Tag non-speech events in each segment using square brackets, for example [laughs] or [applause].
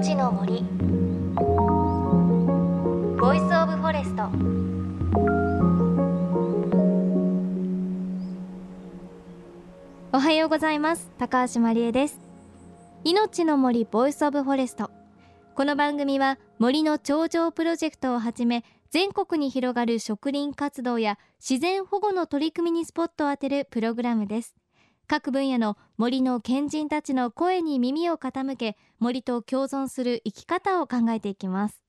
命の森。 Voice of Forest。おはようございます。高橋真理恵です。命の森 Voice of Forest。この番組は森の頂上プロジェクトをはじめ全国に広がる植林活動や自然保護の取り組みにスポットを当てるプログラムです。各分野の森の賢人たちの声に耳を傾け森と共存する生き方を考えていきます。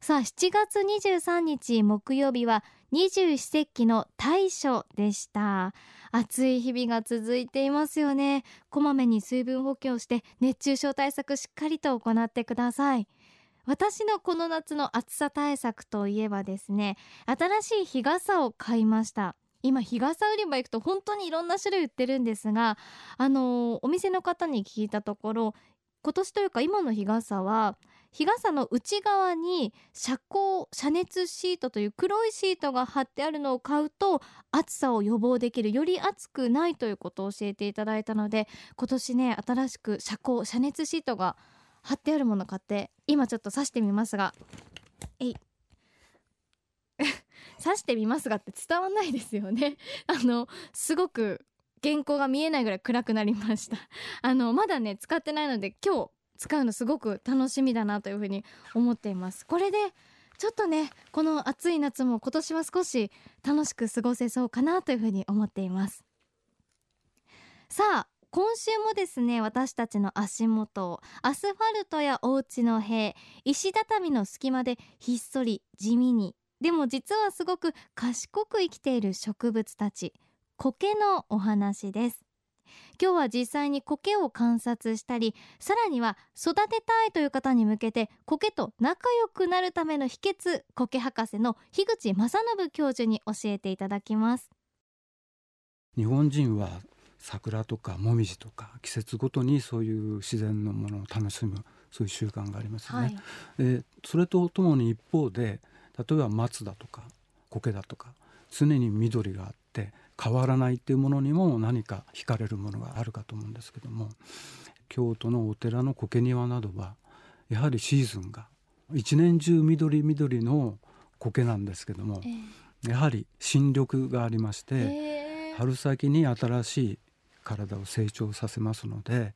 さあ7月23日木曜日は二十四節気の大暑でした。暑い日々が続いていますよね。こまめに水分補給をして熱中症対策しっかりと行ってください。私のこの夏の暑さ対策といえばですね新しい日傘を買いました。今日傘売り場行くと本当にいろんな種類売ってるんですがあの、お店の方に聞いたところ今年というか今の日傘は日傘の内側に遮光遮熱シートという黒いシートが貼ってあるのを買うと暑さを予防できるより暑くないということを教えていただいたので今年ね新しく遮光遮熱シートが貼ってあるものを買って今ちょっと刺してみますが。えい。刺してみますがって伝わんないですよね。[laughs] あのすごく原稿が見えないぐらい暗くなりました。[laughs] あのまだね使ってないので今日使うのすごく楽しみだなというふうに思っています。これでちょっとねこの暑い夏も今年は少し楽しく過ごせそうかなというふうに思っています。さあ今週もですね私たちの足元アスファルトやお家の塀石畳の隙間でひっそり地味にでも実はすごく賢く生きている植物たち苔のお話です。今日は実際に苔を観察したりさらには育てたいという方に向けて苔と仲良くなるための秘訣苔博士の樋口正信教授に教えていただきます。日本人は桜とかもみじとか季節ごとにそういう自然のものを楽しむそういう習慣がありますよね。はい、えそれとともに一方で例えば松だとか苔だとか常に緑があって変わらないっていうものにも何か惹かれるものがあるかと思うんですけども京都のお寺の苔庭などはやはりシーズンが一年中緑緑の苔なんですけども、えー、やはり新緑がありまして、え。ー、春先に新しい体を成長させますので、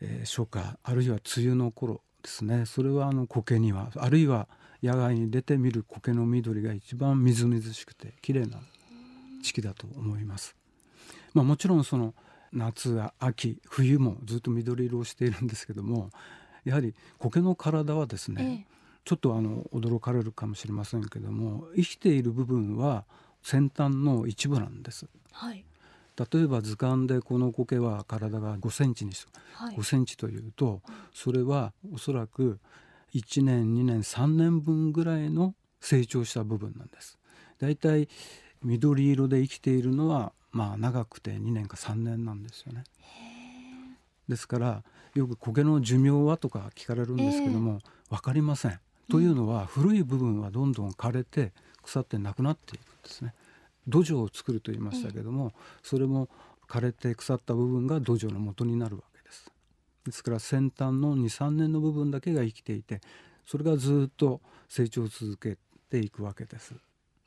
えー、初夏あるいは梅雨の頃ですね。それはあの苔にはあるいは野外に出てみる苔の緑が一番みずみずしくて綺麗な時期だと思います。まあ、もちろんその夏や秋冬もずっと緑色をしているんですけどもやはり苔の体はですね、ええ、ちょっとあの驚かれるかもしれませんけども生きている部分は先端の一部なんです。はい、例えば図鑑でこの苔は体が5センチにする、はい、5センチというとそれはおそらく1年2年3年分ぐらいの成長した部分なんです。だいたい緑色で生きているのはまあ長くて2年か3年なんですよね。ですからよく苔の寿命はとか聞かれるんですけども分かりません。というのは古い部分はどんどん枯れて腐ってなくなっていくんですね。土壌を作ると言いましたけども、それも枯れて腐った部分が土壌の元になるわけです。から先端の23年の部分だけが生きていてそれがずっと成長を続けていくわけです。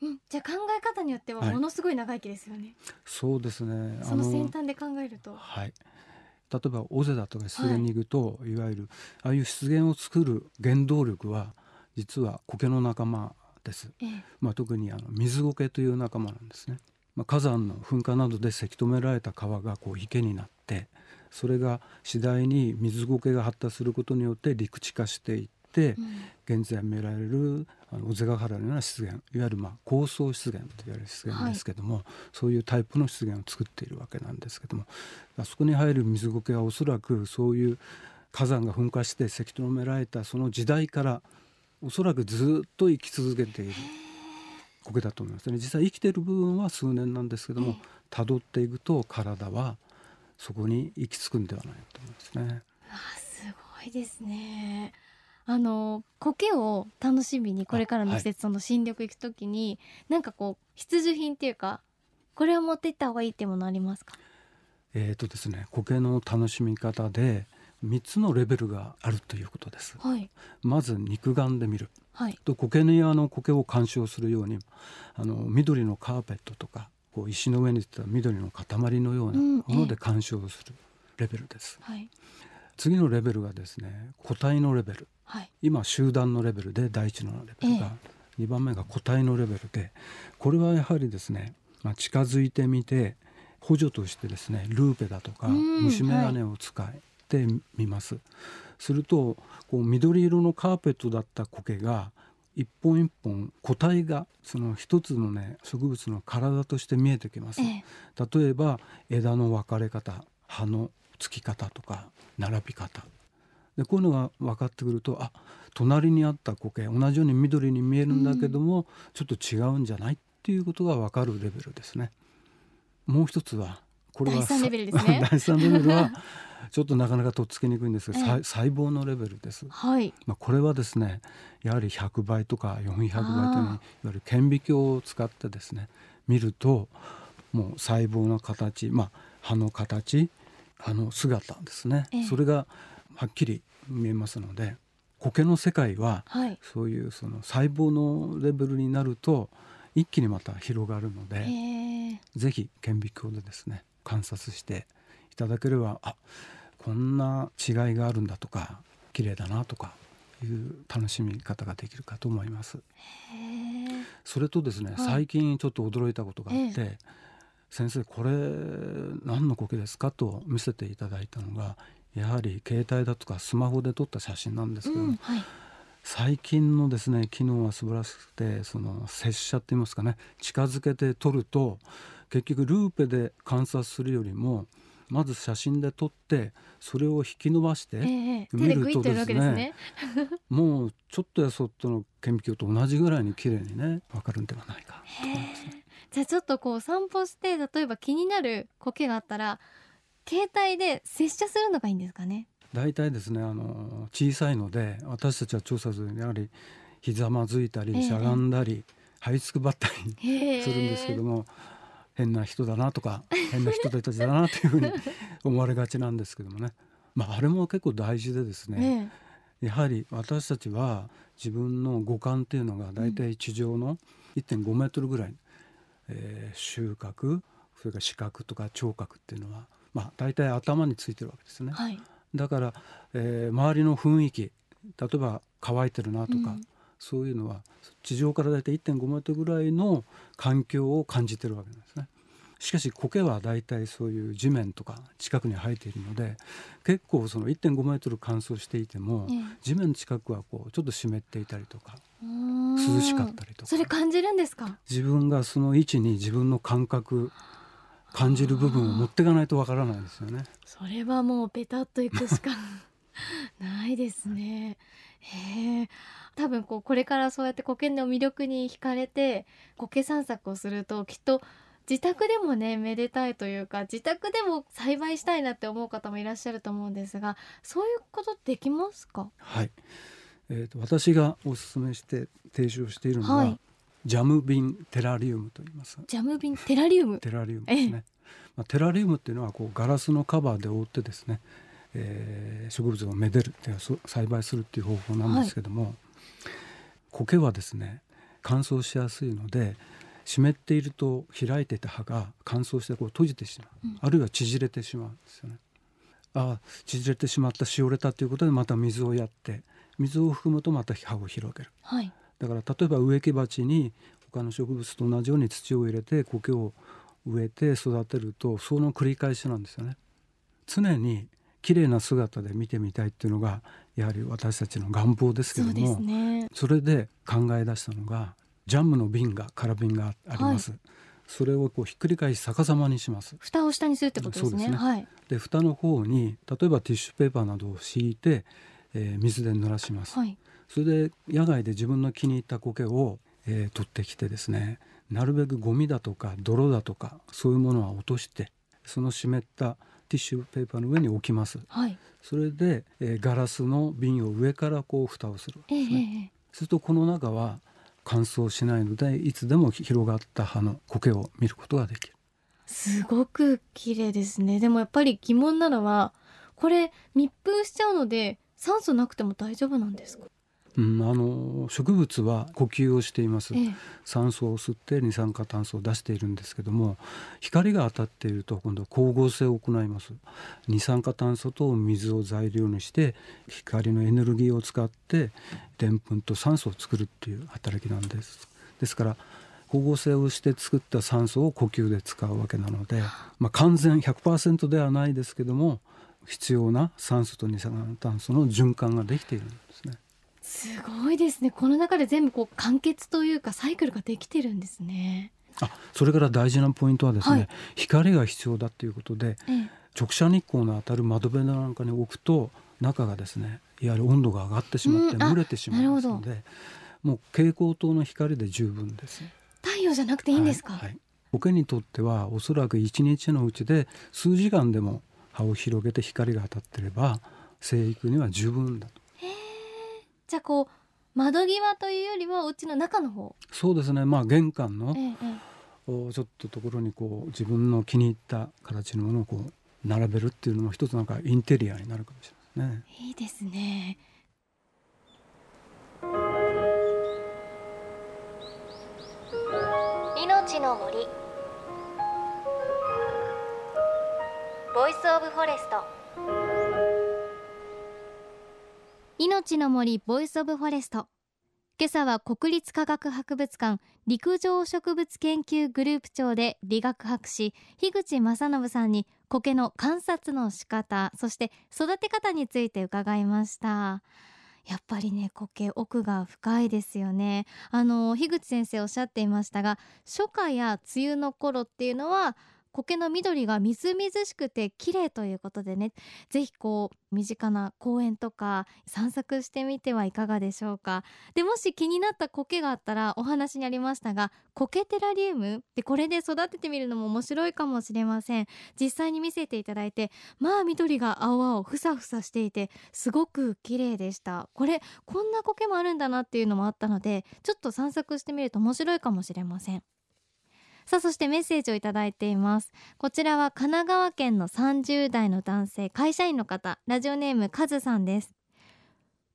うん、じゃあ考え方によってはものすごい長生きですよね。はい、そうですね。その先端で考えると。はい。例えば尾瀬だとか湿原に行くと、はい、いわゆるああいう湿原を作る原動力は実は苔の仲間です、ええ、まあ、特にあの水苔という仲間なんですね、まあ、火山の噴火などでせき止められた川がこう池になってそれが次第に水苔が発達することによって陸地化していって、うん、現在見られるあの尾瀬ヶ原のような湿原いわゆるまあ高層湿原と言われる湿原ですけども、はい、そういうタイプの湿原を作っているわけなんですけどもあそこに入る水苔はおそらくそういう火山が噴火してせき止められたその時代からおそらくずっと生き続けている苔だと思います。ね実際生きている部分は数年なんですけどもたどっていくと体はそこに行き着くんではないかと思いますね。あすごいですね。あの苔を楽しみにこれからの季節、その新緑行くときになんかこう必需品っていうかこれを持っていった方がいいっていうものありますか？えーとですね苔の楽しみ方で3つのレベルがあるということです。はい、まず肉眼で見る、はい、と苔庭の苔を鑑賞するようにあの緑のカーペットとかこう石の上に出た緑の塊のようなもので鑑賞するレベルです。はい、次のレベルがですね個体のレベル、はい、今集団のレベルで第一のレベルが、え2番目が個体のレベルでこれはやはりですね、まあ、近づいてみて補助としてですねルーペだとか虫眼鏡を使ってみます。はい、するとこう緑色のカーペットだった苔が一本一本個体がその一つのね植物の体として見えてきます、ええ、例えば枝の分かれ方葉のつき方とか並び方。でこういうのが分かってくるとあ隣にあった苔同じように緑に見えるんだけども、うん、ちょっと違うんじゃないっていうことが分かるレベルですね。もう一つはこれは第3レベルですね。[laughs] 第3レベルは [laughs] ちょっとなかなかとっつきにくいんですが、ええ、細胞のレベルです。はい。まあこれはですね、やはり100倍とか400倍といういわゆる顕微鏡を使ってですね見るともう細胞の形、まあ葉の形、あの姿ですね、え、それがはっきり見えますので、苔の世界は、はい、そういうその細胞のレベルになると一気にまた広がるので、ぜひ顕微鏡でですね観察していただければあこんな違いがあるんだとか綺麗だなとかいう楽しみ方ができるかと思います。それとですね、はい、最近ちょっと驚いたことがあって、先生これ何の苔ですかと見せていただいたのがやはり携帯だとかスマホで撮った写真なんですけど、うんはい、最近のですね機能は素晴らしくてその接写って言いますかね近づけて撮ると結局ルーペで観察するよりもまず写真で撮ってそれを引き伸ばして見るとですね,、[laughs] もうちょっとやそっとの顕微鏡と同じぐらいに綺麗にね分かるんではないかと思いますね。じゃあちょっとこう散歩して例えば気になる苔があったら携帯で接写するのがいいんですかね？大体ですねあの小さいので私たちは調査するにやはりひざまずいたりしゃがんだり、這いつくばったりするんですけども変な人だなとか [laughs] 変な人たちだなというふうに思われがちなんですけどもね、まあ、あれも結構大事でですね、やはり私たちは自分の五感っていうのが大体地上の1.5メートルぐらい、えー、収穫それから視覚とか聴覚っていうのは、まあ、大体頭についてるわけですね。はい、だから、えー、周りの雰囲気例えば乾いてるなとか、うん、そういうのは地上から大体1.5メートルぐらいの環境を感じてるわけなんですね。しかし苔は大体そういう地面とか近くに生えているので結構その1.5メートル乾燥していても、地面近くはこうちょっと湿っていたりとか涼しかったりとか。それ感じるんですか？自分がその位置に自分の感覚感じる部分を持っていかないとわからないですよね。それはもうペタッといくしか [laughs] ないですね。へえ。多分こうこれからそうやって苔の魅力に惹かれて苔散策をするときっと自宅でもねめでたいというか自宅でも栽培したいなって思う方もいらっしゃると思うんですがそういうことできますか？はい。えーと、私がおすすめして提唱しているのは、はい、ジャム瓶テラリウムと言います。ジャム瓶テラリウム？テラリウムですね、まあ、テラリウムっていうのはこうガラスのカバーで覆ってですね、えー、植物をめでる栽培するっていう方法なんですけども、はい、苔はですね乾燥しやすいので湿っていると開いてた葉が乾燥してこう閉じてしまう、うん、あるいは縮れてしまうんですよね。ああ縮れてしまったしおれたということでまた水をやって水を含むとまた葉を広げる、はい、だから例えば植木鉢に他の植物と同じように土を入れて苔を植えて育てるとその繰り返しなんですよね。常に綺麗な姿で見てみたいっていうのがやはり私たちの願望ですけどもそ、ね,、れで考え出したのがジャムの瓶が空瓶があります。はい、それをこうひっくり返し逆さまにします。蓋を下にするってことですね。で、ねはい、蓋の方に例えばティッシュペーパーなどを敷いて、えー、水で濡らします。はい、それで野外で自分の気に入った苔を、えー、取ってきてですね、なるべくゴミだとか泥だとかそういうものは落としてその湿ったティッシュペーパーの上に置きます。はい、それで、えー、ガラスの瓶を上からこう蓋をするんですね。えー、するとこの中は乾燥しないのでいつでも広がった葉の苔を見ることができる。すごく綺麗ですね。でもやっぱり疑問なのはこれ密封しちゃうので酸素なくても大丈夫なんですか？うん、あの植物は呼吸をしています、ええ、酸素を吸って二酸化炭素を出しているんですけども光が当たっていると今度は光合成を行います。二酸化炭素と水を材料にして光のエネルギーを使ってでんぷんと酸素を作るっていう働きなんです。ですから光合成をして作った酸素を呼吸で使うわけなので、まあ、完全100%ではないですけども必要な酸素と二酸化炭素の循環ができているんですね。すごいですね。この中で全部こう完結というかサイクルができてるんですね。あそれから大事なポイントはですね、はい、光が必要だということで、ええ、直射日光の当たる窓辺なんかに置くと中がですねいわゆる温度が上がってしまって蒸れてしまいますので、もう蛍光灯の光で十分です。太陽じゃなくていいんですか、はいはい、苔にとってはおそらく一日のうちで数時間でも葉を広げて光が当たってれば生育には十分だとじゃあこう窓際というよりはお家の中の方。そうですね。まあ玄関の、ええ、ちょっとところにこう自分の気に入った形のものをこう並べるっていうのも一つなんかインテリアになるかもしれないですね。いいですね。命の森。 Voice of Forest命の森 Voice of Forest。今朝は国立科学博物館陸上植物研究グループ長で理学博士樋口正信さんに苔の観察の仕方そして育て方について伺いました。やっぱりね苔奥が深いですよね。あの樋口先生おっしゃっていましたが初夏や梅雨の頃っていうのは苔の緑がみずみずしくて綺麗ということでねぜひこう身近な公園とか散策してみてはいかがでしょうか。でもし気になった苔があったらお話にありましたが苔テラリウムでこれで育ててみるのも面白いかもしれません。実際に見せていただいてまあ緑が青々ふさふさしていてすごく綺麗でした。これこんな苔もあるんだなっていうのもあったのでちょっと散策してみると面白いかもしれません。さあそしてメッセージをいただいています。こちらは神奈川県の30代の男性会社員の方ラジオネームカズさんです。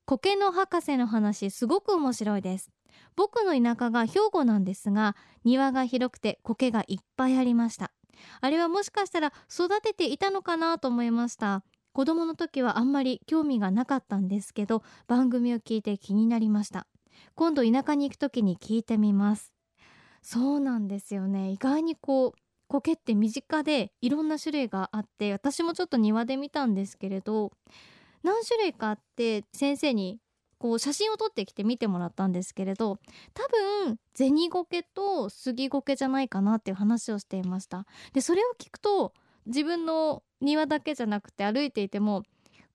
苔の博士の話すごく面白いです。僕の田舎が兵庫なんですが庭が広くて苔がいっぱいありました。あれはもしかしたら育てていたのかなと思いました。子供の時はあんまり興味がなかったんですけど番組を聞いて気になりました。今度田舎に行く時に聞いてみます。そうなんですよね。意外にこう苔って身近でいろんな種類があって私もちょっと庭で見たんですけれど何種類かあって先生にこう写真を撮ってきて見てもらったんですけれど多分銭苔と杉苔じゃないかなっていう話をしていました。でそれを聞くと自分の庭だけじゃなくて歩いていても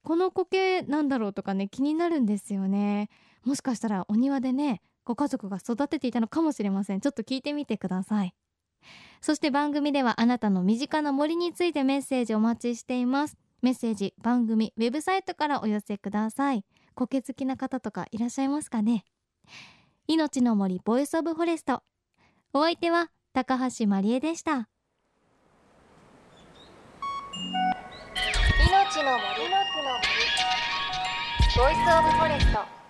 この苔なんだろうとかね気になるんですよね。もしかしたらお庭でねご家族が育てていたのかもしれません。ちょっと聞いてみてください。そして番組ではあなたの身近な森についてメッセージお待ちしています。メッセージ番組ウェブサイトからお寄せください。苔好きな方とかいらっしゃいますかね。命の森 Voice of Forest。お相手は高橋真理恵でした。命の森。の森。ボイスオブフォレスト。